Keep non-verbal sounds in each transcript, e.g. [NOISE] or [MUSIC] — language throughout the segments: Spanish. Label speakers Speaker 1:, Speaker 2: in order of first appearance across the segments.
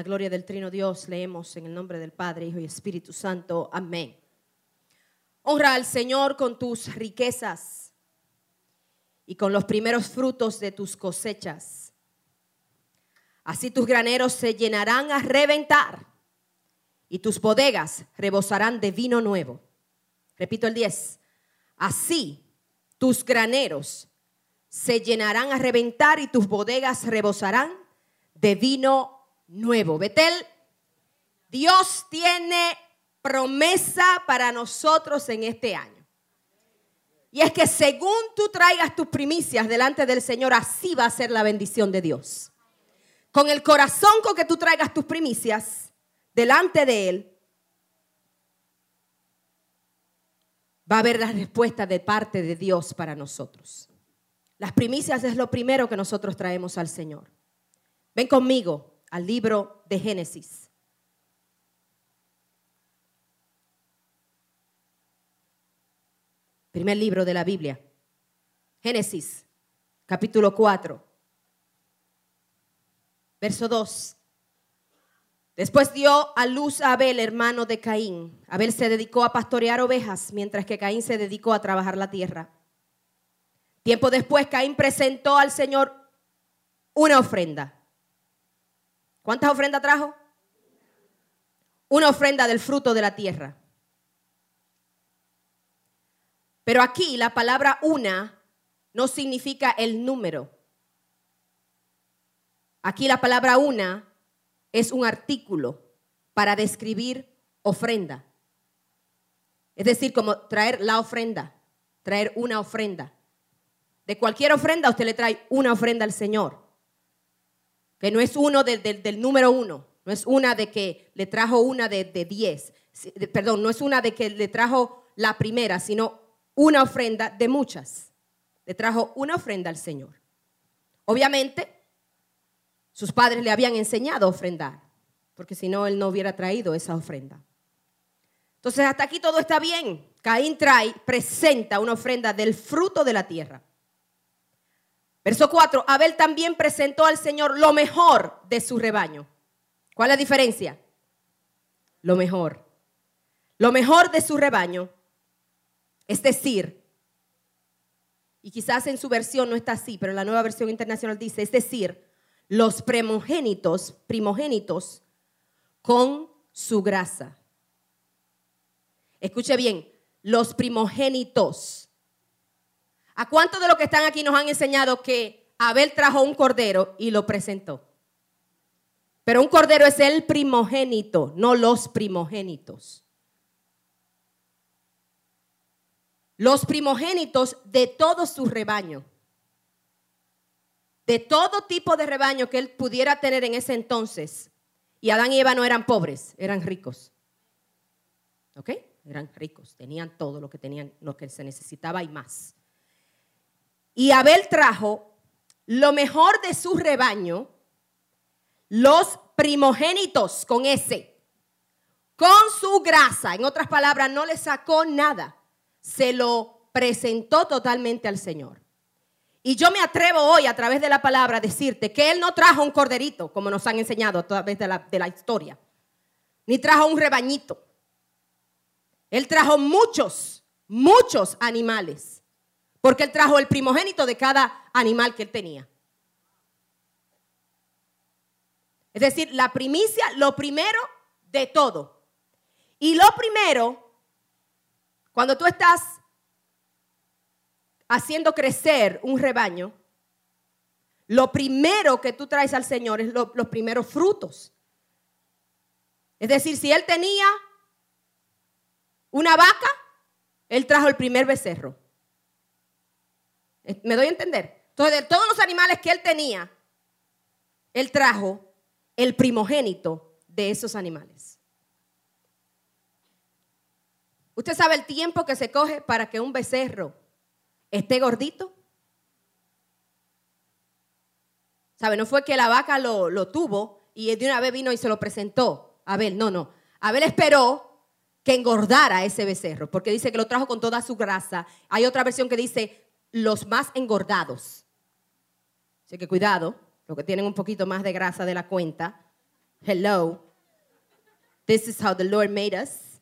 Speaker 1: la gloria del Trino Dios, leemos en el nombre del Padre, Hijo y Espíritu Santo. Amén. Honra al Señor con tus riquezas y con los primeros frutos de tus cosechas. Así tus graneros se llenarán a reventar y tus bodegas rebosarán de vino nuevo. Repito el 10. Así tus graneros se llenarán a reventar y tus bodegas rebosarán de vino nuevo. Betel, Dios tiene promesa para nosotros en este año. Y es que según tú traigas tus primicias delante del Señor, así va a ser la bendición de Dios. Con el corazón con que tú traigas tus primicias delante de Él, va a haber la respuesta de parte de Dios para nosotros. Las primicias es lo primero que nosotros traemos al Señor. Ven conmigo al libro de Génesis. Primer libro de la Biblia. Génesis, capítulo 4, verso 2. Después dio a luz a Abel, hermano de Caín. Abel se dedicó a pastorear ovejas, mientras que Caín se dedicó a trabajar la tierra. Tiempo después, Caín presentó al Señor una ofrenda. ¿Cuántas ofrendas trajo? Una ofrenda del fruto de la tierra. Pero aquí la palabra una no significa el número. Aquí la palabra una es un artículo para describir ofrenda. Es decir, como traer la ofrenda, traer una ofrenda. De cualquier ofrenda usted le trae una ofrenda al Señor. Que no es uno del número uno, no es una de que le trajo una de, de diez, perdón, no es una de que le trajo la primera, sino una ofrenda de muchas. Le trajo una ofrenda al Señor. Obviamente, sus padres le habían enseñado a ofrendar, porque si no, él no hubiera traído esa ofrenda. Entonces, hasta aquí todo está bien. Caín trae, presenta una ofrenda del fruto de la tierra. Verso 4, Abel también presentó al Señor lo mejor de su rebaño. ¿Cuál es la diferencia? Lo mejor. Lo mejor de su rebaño. Es decir, y quizás en su versión no está así, pero la nueva versión internacional dice, es decir, los primogénitos, primogénitos con su grasa. Escuche bien, los primogénitos. ¿A cuántos de los que están aquí nos han enseñado que Abel trajo un cordero y lo presentó? Pero un cordero es el primogénito, no los primogénitos. Los primogénitos de todo su rebaño de todo tipo de rebaño que él pudiera tener en ese entonces. Y Adán y Eva no eran pobres, eran ricos. ¿Ok? Eran ricos, tenían todo lo que tenían, lo que se necesitaba y más. Y Abel trajo lo mejor de su rebaño, los primogénitos con ese, con su grasa. En otras palabras, no le sacó nada, se lo presentó totalmente al Señor. Y yo me atrevo hoy a través de la palabra a decirte que Él no trajo un corderito, como nos han enseñado a través de la, de la historia, ni trajo un rebañito. Él trajo muchos, muchos animales, porque Él trajo el primogénito de cada animal que Él tenía. Es decir, la primicia, lo primero de todo. Y lo primero, cuando tú estás haciendo crecer un rebaño, lo primero que tú traes al Señor es los primeros frutos. Es decir, si él tenía una vaca, él trajo el primer becerro. ¿Me doy a entender? Entonces, de todos los animales que él tenía, él trajo el primogénito de esos animales. Usted sabe el tiempo que se coge para que un becerro esté gordito. ¿Sabe? No fue que la vaca lo, tuvo y de una vez vino y se lo presentó. Abel, no, no. Abel esperó que engordara ese becerro, porque dice que lo trajo con toda su grasa. Hay otra versión que dice los más engordados. Así que cuidado, los que tienen un poquito más de grasa de la cuenta, Hello. This is how the Lord made us.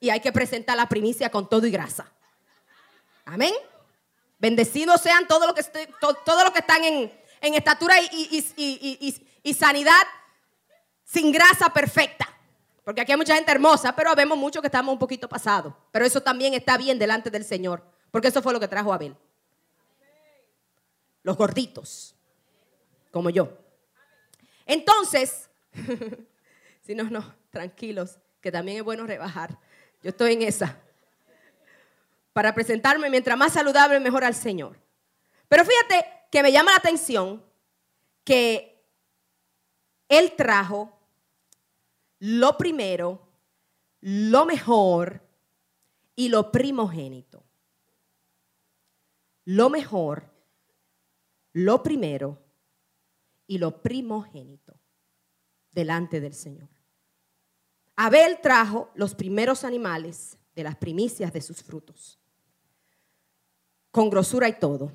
Speaker 1: Y hay que presentar la primicia con todo y grasa. Amén. Bendecidos sean todos los que, todo, que están en, estatura y, sanidad sin grasa perfecta. Porque aquí hay mucha gente hermosa, pero vemos muchos que estamos un poquito pasados. Pero eso también está bien delante del Señor. Porque eso fue lo que trajo Abel. Los gorditos, como yo. Entonces, [LAUGHS] si no, no, tranquilos, que también es bueno rebajar. Yo estoy en esa para presentarme mientras más saludable, mejor al Señor. Pero fíjate que me llama la atención que Él trajo lo primero, lo mejor y lo primogénito. Lo mejor, lo primero y lo primogénito delante del Señor. Abel trajo los primeros animales de las primicias de sus frutos con grosura y todo.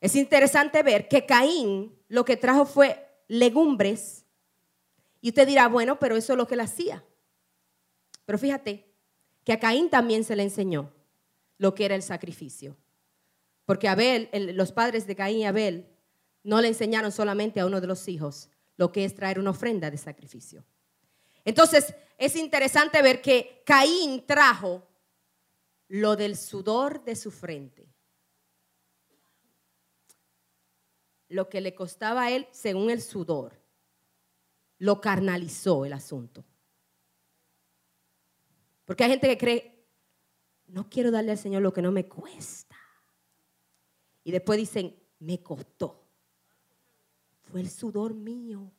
Speaker 1: Es interesante ver que Caín lo que trajo fue legumbres. Y usted dirá, bueno, pero eso es lo que él hacía. Pero fíjate que a Caín también se le enseñó lo que era el sacrificio. Porque Abel, los padres de Caín y Abel no le enseñaron solamente a uno de los hijos lo que es traer una ofrenda de sacrificio. Entonces, es interesante ver que Caín trajo lo del sudor de su frente. Lo que le costaba a él según el sudor, lo carnalizó el asunto. Porque hay gente que cree, no quiero darle al Señor lo que no me cuesta. Y después dicen, me costó. Fue el sudor mío.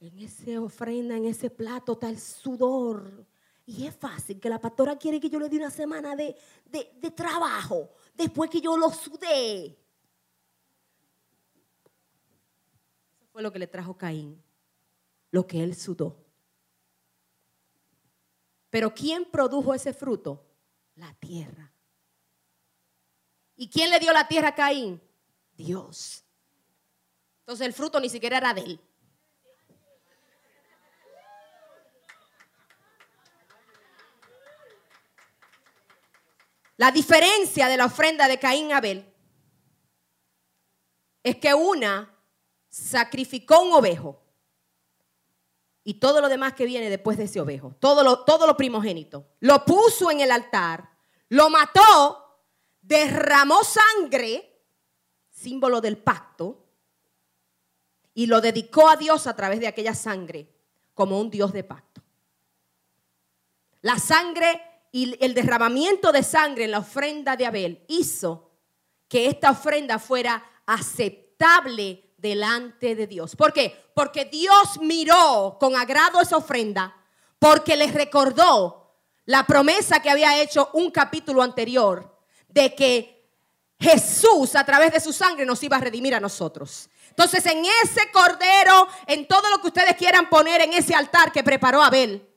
Speaker 1: En esa ofrenda, en ese plato está el sudor y es fácil que la pastora quiere que yo le dé una semana de, trabajo después que yo lo sudé. Eso fue lo que le trajo Caín, lo que él sudó. Pero ¿quién produjo ese fruto? La tierra. ¿Y quién le dio la tierra a Caín? Dios. Entonces el fruto ni siquiera era de él. La diferencia de la ofrenda de Caín y Abel es que una sacrificó un ovejo y todo lo demás que viene después de ese ovejo, todo lo, todo lo primogénito, lo puso en el altar, lo mató, derramó sangre, símbolo del pacto, y lo dedicó a Dios a través de aquella sangre como un Dios de pacto. La sangre y el derramamiento de sangre en la ofrenda de Abel hizo que esta ofrenda fuera aceptable delante de Dios. ¿Por qué? Porque Dios miró con agrado esa ofrenda, porque les recordó la promesa que había hecho un capítulo anterior de que Jesús a través de su sangre nos iba a redimir a nosotros. Entonces en ese cordero, en todo lo que ustedes quieran poner en ese altar que preparó Abel,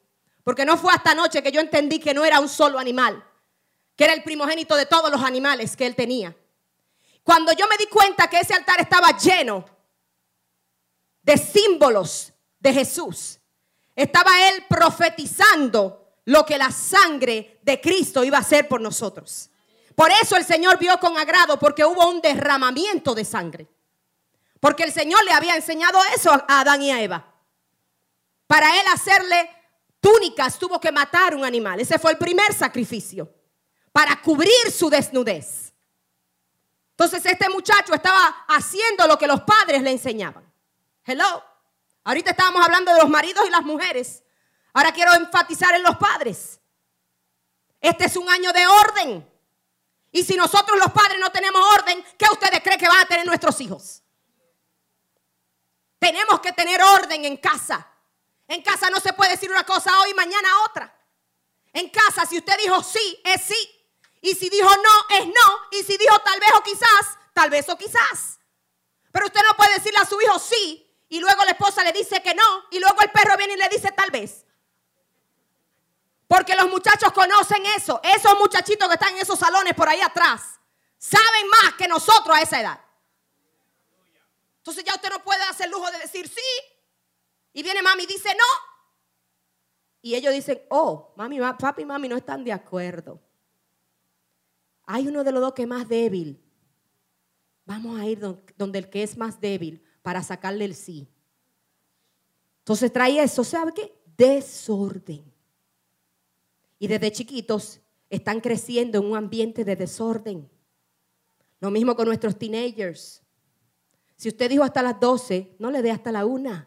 Speaker 1: porque no fue hasta anoche que yo entendí que no era un solo animal, que era el primogénito de todos los animales que él tenía. Cuando yo me di cuenta que ese altar estaba lleno de símbolos de Jesús, estaba él profetizando lo que la sangre de Cristo iba a hacer por nosotros. Por eso el Señor vio con agrado, porque hubo un derramamiento de sangre. Porque el Señor le había enseñado eso a Adán y a Eva. Para él hacerle túnicas tuvo que matar un animal. Ese fue el primer sacrificio para cubrir su desnudez. Entonces este muchacho estaba haciendo lo que los padres le enseñaban. Hello. Ahorita estábamos hablando de los maridos y las mujeres. Ahora quiero enfatizar en los padres. Este es un año de orden. Y si nosotros los padres no tenemos orden, ¿qué ustedes creen que van a tener nuestros hijos? Tenemos que tener orden en casa. En casa no se puede decir una cosa hoy y mañana otra. En casa, si usted dijo sí, es sí. Y si dijo no, es no. Y si dijo tal vez o quizás, tal vez o quizás. Pero usted no puede decirle a su hijo sí y luego la esposa le dice que no y luego el perro viene y le dice tal vez. Porque los muchachos conocen eso. Esos muchachitos que están en esos salones por ahí atrás saben más que nosotros a esa edad. Entonces ya usted no puede hacer lujo de decir sí. Y viene mami y dice no. Y ellos dicen, oh, mami, papi y mami no están de acuerdo. Hay uno de los dos que es más débil. Vamos a ir donde el que es más débil para sacarle el sí. Entonces trae eso, ¿sabe qué? Desorden. Y desde chiquitos están creciendo en un ambiente de desorden. Lo mismo con nuestros teenagers. Si usted dijo hasta las 12, no le dé hasta la 1.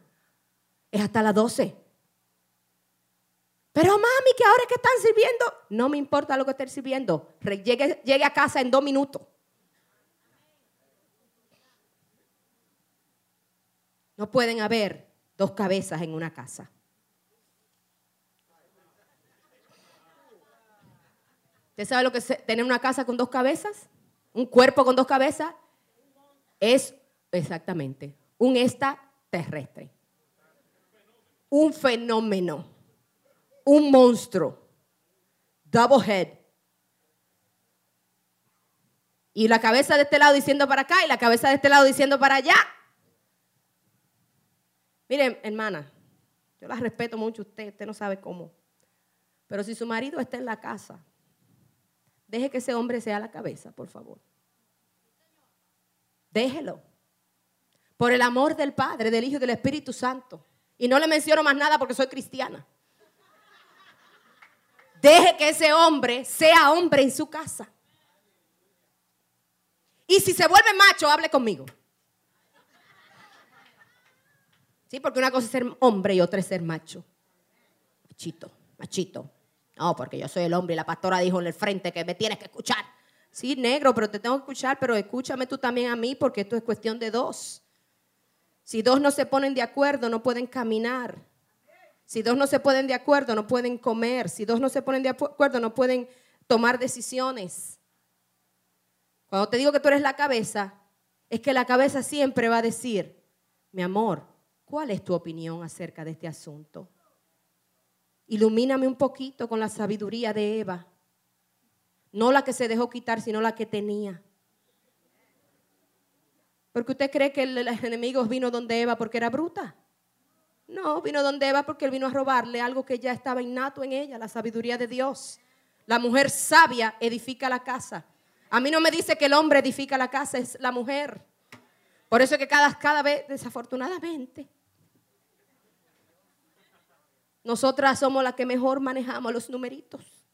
Speaker 1: Es hasta las 12. Pero mami, que ahora que están sirviendo, no me importa lo que estén sirviendo. Llegue, llegue a casa en dos minutos. No pueden haber dos cabezas en una casa. ¿Usted sabe lo que es tener una casa con dos cabezas? Un cuerpo con dos cabezas. Es exactamente un extraterrestre. Un fenómeno un monstruo, double head. Y la cabeza de este lado diciendo para acá y la cabeza de este lado diciendo para allá. Miren, hermana, yo la respeto mucho a usted, usted no sabe cómo. Pero si su marido está en la casa, deje que ese hombre sea la cabeza, por favor. Déjelo. Por el amor del Padre, del Hijo y del Espíritu Santo. Y no le menciono más nada porque soy cristiana. Deje que ese hombre sea hombre en su casa. Y si se vuelve macho, hable conmigo. Sí, porque una cosa es ser hombre y otra es ser macho. Machito, machito. No, porque yo soy el hombre y la pastora dijo en el frente que me tienes que escuchar. Sí, negro, pero te tengo que escuchar, pero escúchame tú también a mí porque esto es cuestión de dos. Si dos no se ponen de acuerdo, no pueden caminar. Si dos no se ponen de acuerdo, no pueden comer. Si dos no se ponen de acuerdo, no pueden tomar decisiones. Cuando te digo que tú eres la cabeza, es que la cabeza siempre va a decir, mi amor, ¿cuál es tu opinión acerca de este asunto? Ilumíname un poquito con la sabiduría de Eva. No la que se dejó quitar, sino la que tenía. Porque usted cree que el, enemigo vino donde Eva porque era bruta. No, vino donde Eva porque él vino a robarle algo que ya estaba innato en ella, la sabiduría de Dios. La mujer sabia edifica la casa. A mí no me dice que el hombre edifica la casa, es la mujer. Por eso es que cada, cada vez, desafortunadamente, nosotras somos las que mejor manejamos los numeritos.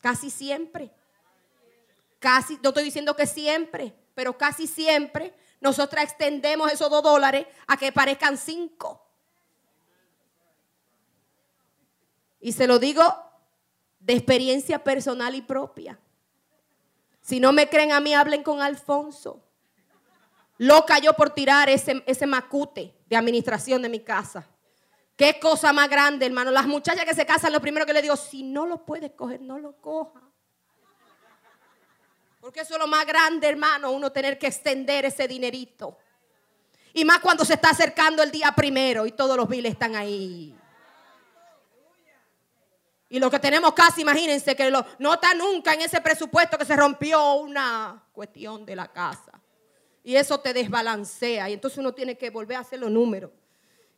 Speaker 1: Casi siempre. Casi, no estoy diciendo que siempre, pero casi siempre nosotras extendemos esos dos dólares a que parezcan cinco. Y se lo digo de experiencia personal y propia. Si no me creen a mí, hablen con Alfonso. Loca yo por tirar ese, ese macute de administración de mi casa. Qué cosa más grande, hermano. Las muchachas que se casan, lo primero que le digo, si no lo puedes coger, no lo coja. Porque eso es lo más grande, hermano, uno tener que extender ese dinerito. Y más cuando se está acercando el día primero y todos los biles están ahí. Y lo que tenemos casi, imagínense que no está nunca en ese presupuesto que se rompió una cuestión de la casa. Y eso te desbalancea. Y entonces uno tiene que volver a hacer los números.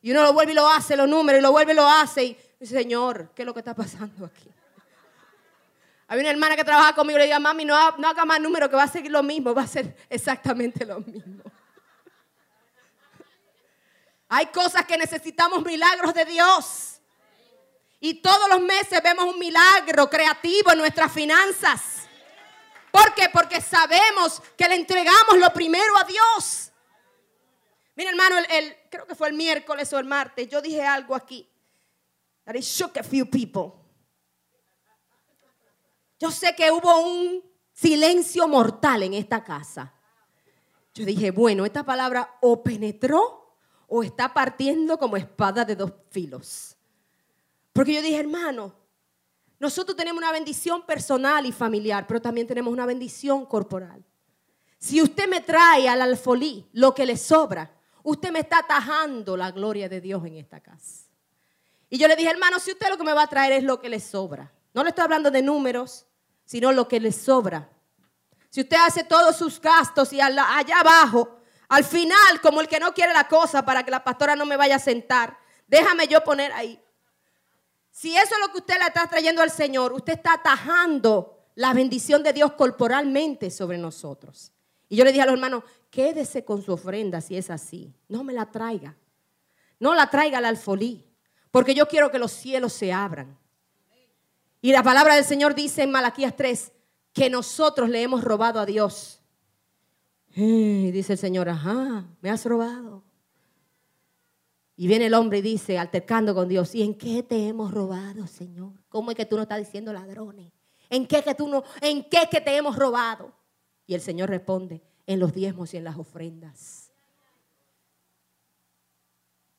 Speaker 1: Y uno lo vuelve y lo hace, los números, y lo vuelve y lo hace. Y Señor, ¿qué es lo que está pasando aquí? Había una hermana que trabaja conmigo y le decía, mami, no, haga más números, que va a seguir lo mismo, va a ser exactamente lo mismo. [LAUGHS] Hay cosas que necesitamos milagros de Dios. Y todos los meses vemos un milagro creativo en nuestras finanzas. ¿Por qué? Porque sabemos que le entregamos lo primero a Dios. Mira, hermano, el, creo que fue el miércoles o el martes, yo dije algo aquí. That it shook a few people. Yo sé que hubo un silencio mortal en esta casa. Yo dije, bueno, esta palabra o penetró o está partiendo como espada de dos filos. Porque yo dije, hermano, nosotros tenemos una bendición personal y familiar, pero también tenemos una bendición corporal. Si usted me trae al alfolí lo que le sobra, usted me está atajando la gloria de Dios en esta casa. Y yo le dije, hermano, si usted lo que me va a traer es lo que le sobra, no le estoy hablando de números, sino lo que le sobra. Si usted hace todos sus gastos y allá abajo Al final, como el que no quiere la cosa para que la pastora no me vaya a sentar, déjame yo poner ahí. Si eso es lo que usted le está trayendo al Señor, usted está atajando la bendición de Dios corporalmente sobre nosotros. Y yo le dije a los hermanos, quédese con su ofrenda si es así. No me la traiga. No la traiga al alfolí. Porque yo quiero que los cielos se abran. Y la palabra del Señor dice en Malaquías 3 que nosotros le hemos robado a Dios. Y dice el Señor, ajá, me has robado. Y viene el hombre y dice, altercando con Dios, ¿y en qué te hemos robado, Señor? ¿Cómo es que tú no estás diciendo ladrones? ¿En qué que tú no, en qué que te hemos robado? Y el Señor responde, en los diezmos y en las ofrendas.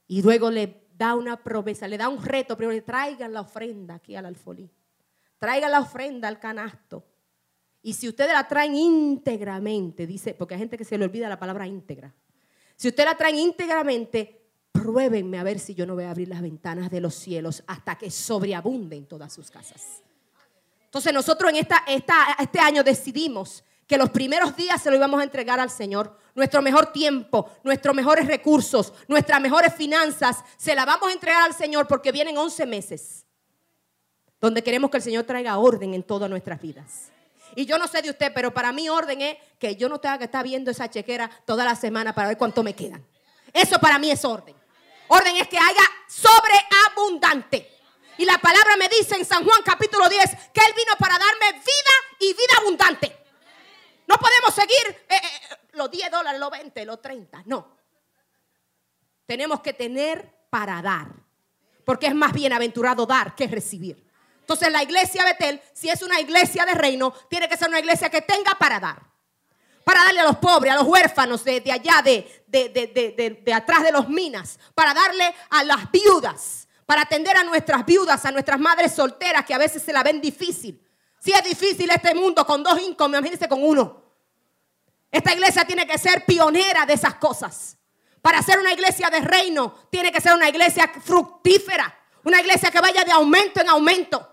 Speaker 1: Y luego le da una promesa, le da un reto, pero le traigan la ofrenda aquí al alfolí. Traigan la ofrenda al canasto. Y si ustedes la traen íntegramente, dice, porque hay gente que se le olvida la palabra íntegra. Si ustedes la traen íntegramente, pruébenme a ver si yo no voy a abrir las ventanas de los cielos hasta que sobreabunden todas sus casas. Entonces nosotros en esta, este año decidimos que los primeros días se lo íbamos a entregar al Señor. Nuestro mejor tiempo, nuestros mejores recursos, nuestras mejores finanzas, se la vamos a entregar al Señor porque vienen 11 meses donde queremos que el Señor traiga orden en todas nuestras vidas. Y yo no sé de usted, pero para mí orden es que yo no tenga que estar viendo esa chequera toda la semana para ver cuánto me quedan. Eso para mí es orden. Orden es que haya sobreabundante. Y la palabra me dice en San Juan capítulo 10 que Él vino para darme vida y vida abundante. No podemos seguir eh, eh, los 10 dólares, los 20, los 30. No. Tenemos que tener para dar. Porque es más bienaventurado dar que recibir. Entonces la iglesia Betel, si es una iglesia de reino, tiene que ser una iglesia que tenga para dar. Para darle a los pobres, a los huérfanos de, allá, de, de, de atrás de los minas. Para darle a las viudas. Para atender a nuestras viudas, a nuestras madres solteras que a veces se la ven difícil. Si es difícil este mundo con dos income, imagínense con uno. Esta iglesia tiene que ser pionera de esas cosas. Para ser una iglesia de reino, tiene que ser una iglesia fructífera. Una iglesia que vaya de aumento en aumento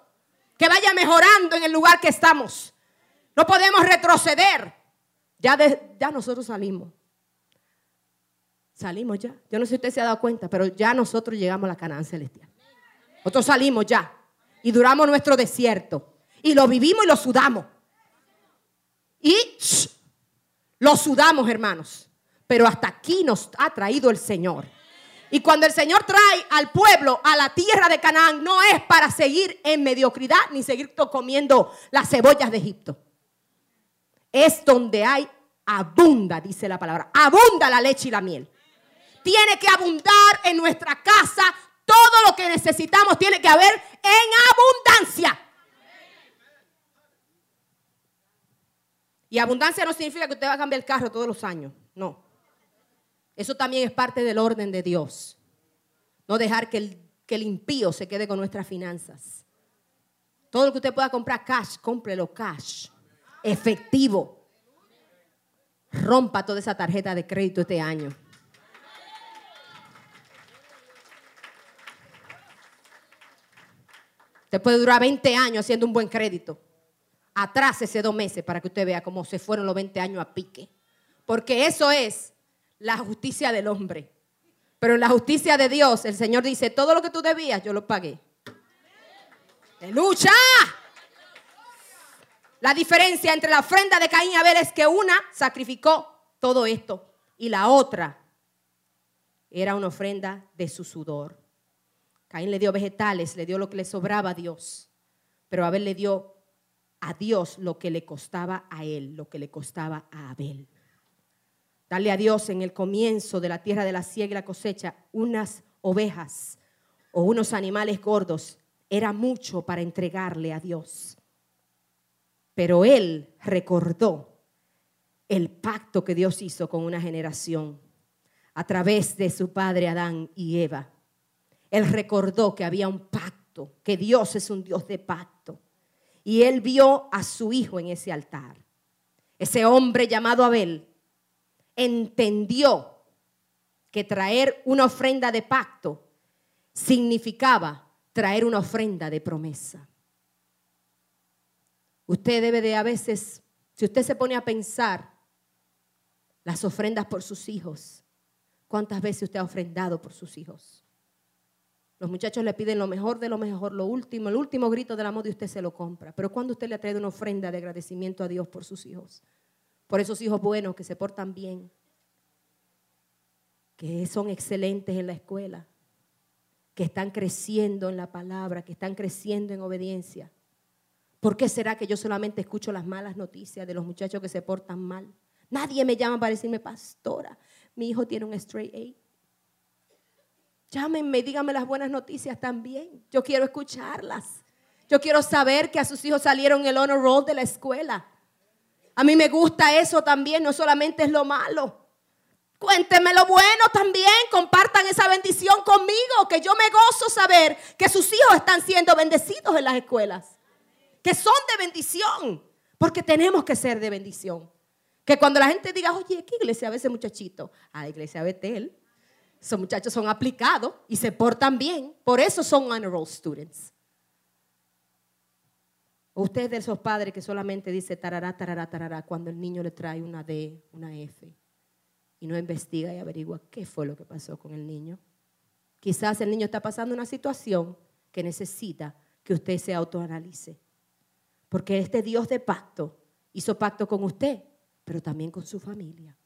Speaker 1: que vaya mejorando en el lugar que estamos. No podemos retroceder. Ya, ya nosotros salimos. Salimos ya. Yo no sé si usted se ha dado cuenta, pero ya nosotros llegamos a la Canaán celestial. Nosotros salimos ya. Y duramos nuestro desierto. Y lo vivimos y lo sudamos. Y lo sudamos, hermanos. Pero hasta aquí nos ha traído el Señor. Y cuando el Señor trae al pueblo a la tierra de Canaán, no es para seguir en mediocridad ni seguir comiendo las cebollas de Egipto. Es donde hay abunda, dice la palabra. Abunda la leche y la miel. Tiene que abundar en nuestra casa. Todo lo que necesitamos tiene que haber en abundancia. Y abundancia no significa que usted va a cambiar el carro todos los años. No. Eso también es parte del orden de Dios. No dejar que el, impío se quede con nuestras finanzas. Todo lo que usted pueda comprar cash, cómprelo cash. Efectivo. Rompa toda esa tarjeta de crédito este año. Usted puede durar 20 años haciendo un buen crédito. Atrás ese dos meses para que usted vea cómo se fueron los 20 años a pique. Porque eso es la justicia del hombre. Pero en la justicia de Dios, el Señor dice, todo lo que tú debías, yo lo pagué. ¡Lucha! La diferencia entre la ofrenda de Caín y Abel es que una sacrificó todo esto y la otra era una ofrenda de su sudor. Caín le dio vegetales, le dio lo que le sobraba a Dios, pero Abel le dio a Dios lo que le costaba a él, lo que le costaba a Abel. Darle a Dios en el comienzo de la tierra de la siega y la cosecha unas ovejas o unos animales gordos era mucho para entregarle a Dios. Pero él recordó el pacto que Dios hizo con una generación a través de su padre Adán y Eva. Él recordó que había un pacto, que Dios es un Dios de pacto. Y él vio a su hijo en ese altar. Ese hombre llamado Abel entendió que traer una ofrenda de pacto significaba traer una ofrenda de promesa. Usted debe de a veces, si usted se pone a pensar, Las ofrendas por sus hijos. ¿Cuántas veces usted ha ofrendado por sus hijos? Los muchachos le piden lo mejor de lo mejor, lo último, el último grito del amor y usted se lo compra. Pero cuando usted le ha traído una ofrenda de agradecimiento a Dios por sus hijos, por esos hijos buenos que se portan bien, que son excelentes en la escuela, que están creciendo en la palabra, que están creciendo en obediencia. ¿Por qué será que yo solamente escucho las malas noticias de los muchachos que se portan mal? Nadie me llama para decirme, pastora, mi hijo tiene un straight A. Llámenme, díganme las buenas noticias también. Yo quiero escucharlas. Yo quiero saber que a sus hijos salieron el honor roll de la escuela. A mí me gusta eso también, no solamente es lo malo. Cuéntenme lo bueno también, compartan esa bendición conmigo, que yo me gozo saber que sus hijos están siendo bendecidos en las escuelas, que son de bendición, porque tenemos que ser de bendición. Que cuando la gente diga, oye, ¿qué iglesia ve ese muchachito? A la iglesia Betel. Esos muchachos son aplicados y se portan bien. Por eso son honor roll students. Usted de esos padres que solamente dice tarará, tarará, tarará cuando el niño le trae una D, una F y no investiga y averigua qué fue lo que pasó con el niño. Quizás el niño está pasando una situación que necesita que usted se autoanalice. Porque este Dios de pacto hizo pacto con usted, pero también con su familia.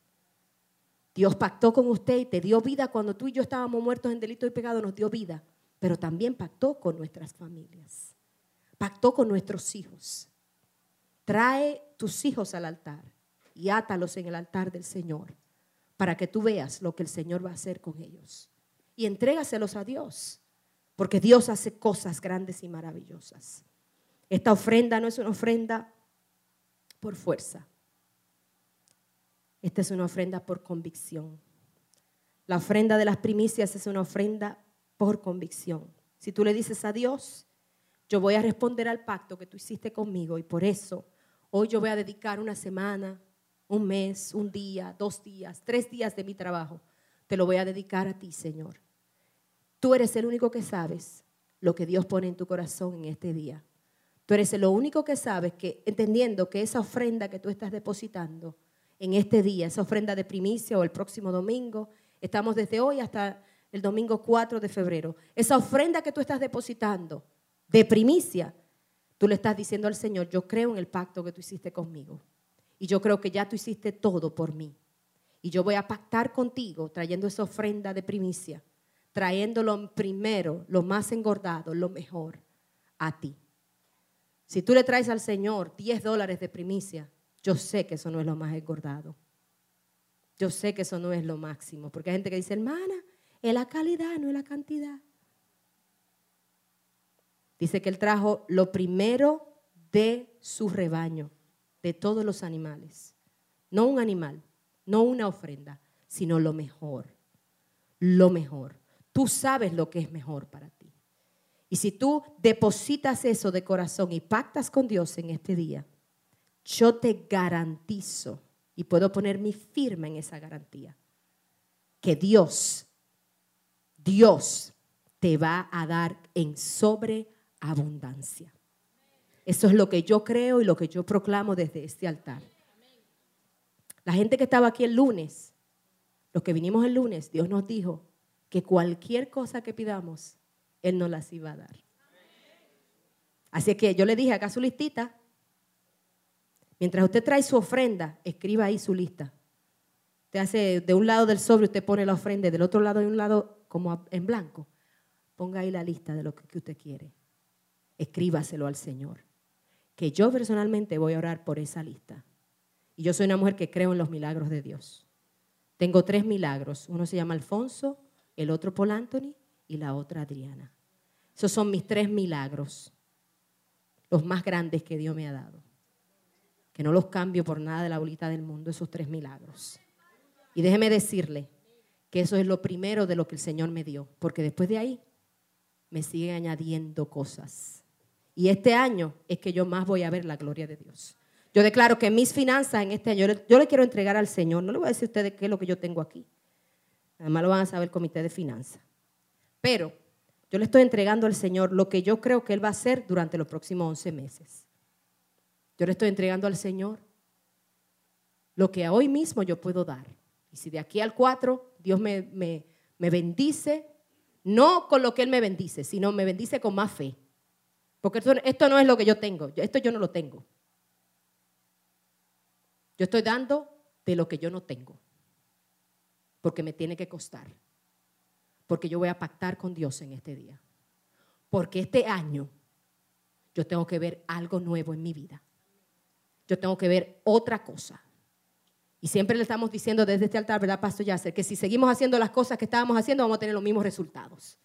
Speaker 1: Dios pactó con usted y te dio vida cuando tú y yo estábamos muertos en delito y pecado, nos dio vida, pero también pactó con nuestras familias, pactó con nuestros hijos. Trae tus hijos al altar y átalos en el altar del Señor para que tú veas lo que el Señor va a hacer con ellos. Y entrégaselos a Dios, porque Dios hace cosas grandes y maravillosas. Esta ofrenda no es una ofrenda por fuerza, esta es una ofrenda por convicción. La ofrenda de las primicias es una ofrenda por convicción. Si tú le dices a Dios, yo voy a responder al pacto que tú hiciste conmigo y por eso hoy yo voy a dedicar una semana, un mes, un día, dos días, tres días de mi trabajo. Te lo voy a dedicar a ti, Señor. Tú eres el único que sabes lo que Dios pone en tu corazón en este día. Tú eres el único que sabes que, entendiendo que esa ofrenda que tú estás depositando, en este día, esa ofrenda de primicia o el próximo domingo. Estamos desde hoy hasta el domingo 4 de febrero. Esa ofrenda que tú estás depositando de primicia, tú le estás diciendo al Señor, yo creo en el pacto que tú hiciste conmigo. Y yo creo que ya tú hiciste todo por mí. Y yo voy a pactar contigo trayendo esa ofrenda de primicia, trayéndolo primero, lo más engordado, lo mejor, a ti. Si tú le traes al Señor 10 dólares de primicia, yo sé que eso no es lo más engordado. Yo sé que eso no es lo máximo, porque hay gente que dice, hermana, es la calidad, no es la cantidad. Dice que él trajo lo primero de su rebaño, de todos los animales. No un animal, no una ofrenda, sino lo mejor. Lo mejor. Tú sabes lo que es mejor para ti. Y si tú depositas eso de corazón y pactas con Dios en este día, yo te garantizo, y puedo poner mi firma en esa garantía, que Dios, Dios te va a dar en sobreabundancia. Eso es lo que yo creo y lo que yo proclamo desde este altar. La gente que estaba aquí el lunes, los que vinimos el lunes, Dios nos dijo que cualquier cosa que pidamos, Él nos las iba a dar. Así que yo le dije acá su listita, Mientras usted trae su ofrenda, escriba ahí su lista. Usted hace de un lado del sobre, usted pone la ofrenda, del otro lado de un lado como en blanco. Ponga ahí la lista de lo que usted quiere. Escríbaselo al Señor. Que yo personalmente voy a orar por esa lista. Y yo soy una mujer que creo en los milagros de Dios. Tengo tres milagros. Uno se llama Alfonso, el otro Paul Anthony y la otra Adriana. Esos son mis tres milagros, los más grandes que Dios me ha dado que no los cambio por nada de la bolita del mundo, esos tres milagros. Y déjeme decirle que eso es lo primero de lo que el Señor me dio, porque después de ahí me sigue añadiendo cosas. Y este año es que yo más voy a ver la gloria de Dios. Yo declaro que mis finanzas en este año, yo le quiero entregar al Señor, no le voy a decir a ustedes qué es lo que yo tengo aquí. Además lo van a saber el comité de finanzas. Pero yo le estoy entregando al Señor lo que yo creo que Él va a hacer durante los próximos 11 meses. Yo le estoy entregando al Señor lo que hoy mismo yo puedo dar. Y si de aquí al 4 Dios me, me, me bendice, no con lo que Él me bendice, sino me bendice con más fe. Porque esto, no es lo que yo tengo, esto yo no lo tengo. Yo estoy dando de lo que yo no tengo, porque me tiene que costar, porque yo voy a pactar con Dios en este día, porque este año yo tengo que ver algo nuevo en mi vida, yo tengo que ver otra cosa. Y siempre le estamos diciendo desde este altar, ¿verdad, Pastor Yasser? Que si seguimos haciendo las cosas que estábamos haciendo, vamos a tener los mismos resultados.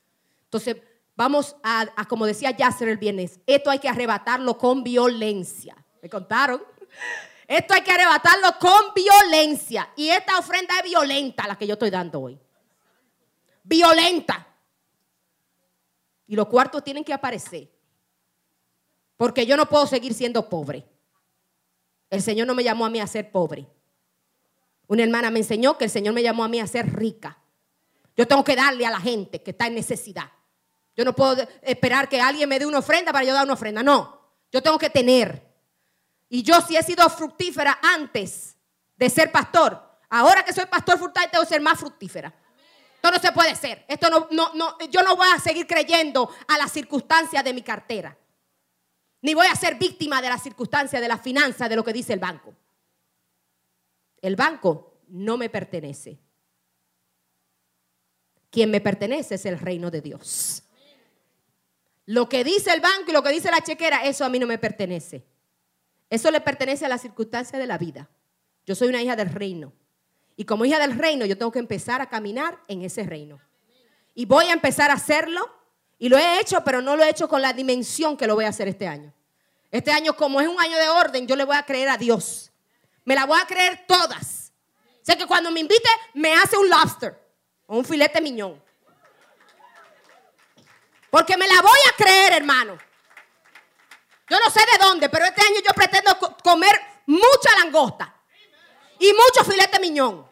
Speaker 1: Entonces, vamos a, como decía Yasser el viernes, esto hay que arrebatarlo con violencia. ¿Me contaron? Esto hay que arrebatarlo con violencia. Y esta ofrenda es violenta, la que yo estoy dando hoy. Violenta. Y los cuartos tienen que aparecer. Porque yo no puedo seguir siendo pobre. El Señor no me llamó a mí a ser pobre. Una hermana me enseñó que el Señor me llamó a mí a ser rica. Yo tengo que darle a la gente que está en necesidad. Yo no puedo esperar que alguien me dé una ofrenda para yo dar una ofrenda. No, yo tengo que tener. Y yo si he sido fructífera antes de ser pastor, ahora que soy pastor fructífera tengo que ser más fructífera. Esto no se puede ser. Esto no, no, no, yo no voy a seguir creyendo a las circunstancias de mi cartera. Ni voy a ser víctima de las circunstancias de la finanza, de lo que dice el banco. El banco no me pertenece. Quien me pertenece es el reino de Dios. Lo que dice el banco y lo que dice la chequera, eso a mí no me pertenece. Eso le pertenece a la circunstancia de la vida. Yo soy una hija del reino. Y como hija del reino, yo tengo que empezar a caminar en ese reino. Y voy a empezar a hacerlo. Y lo he hecho, pero no lo he hecho con la dimensión que lo voy a hacer este año. Este año, como es un año de orden, yo le voy a creer a Dios. Me la voy a creer todas. Sé que cuando me invite, me hace un lobster o un filete miñón. Porque me la voy a creer, hermano. Yo no sé de dónde, pero este año yo pretendo comer mucha langosta y mucho filete miñón.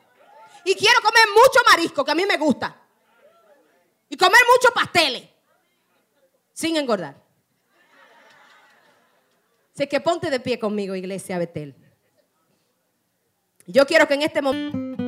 Speaker 1: Y quiero comer mucho marisco, que a mí me gusta. Y comer muchos pasteles, sin engordar. Así que ponte de pie conmigo, iglesia Betel. Yo quiero que en este momento...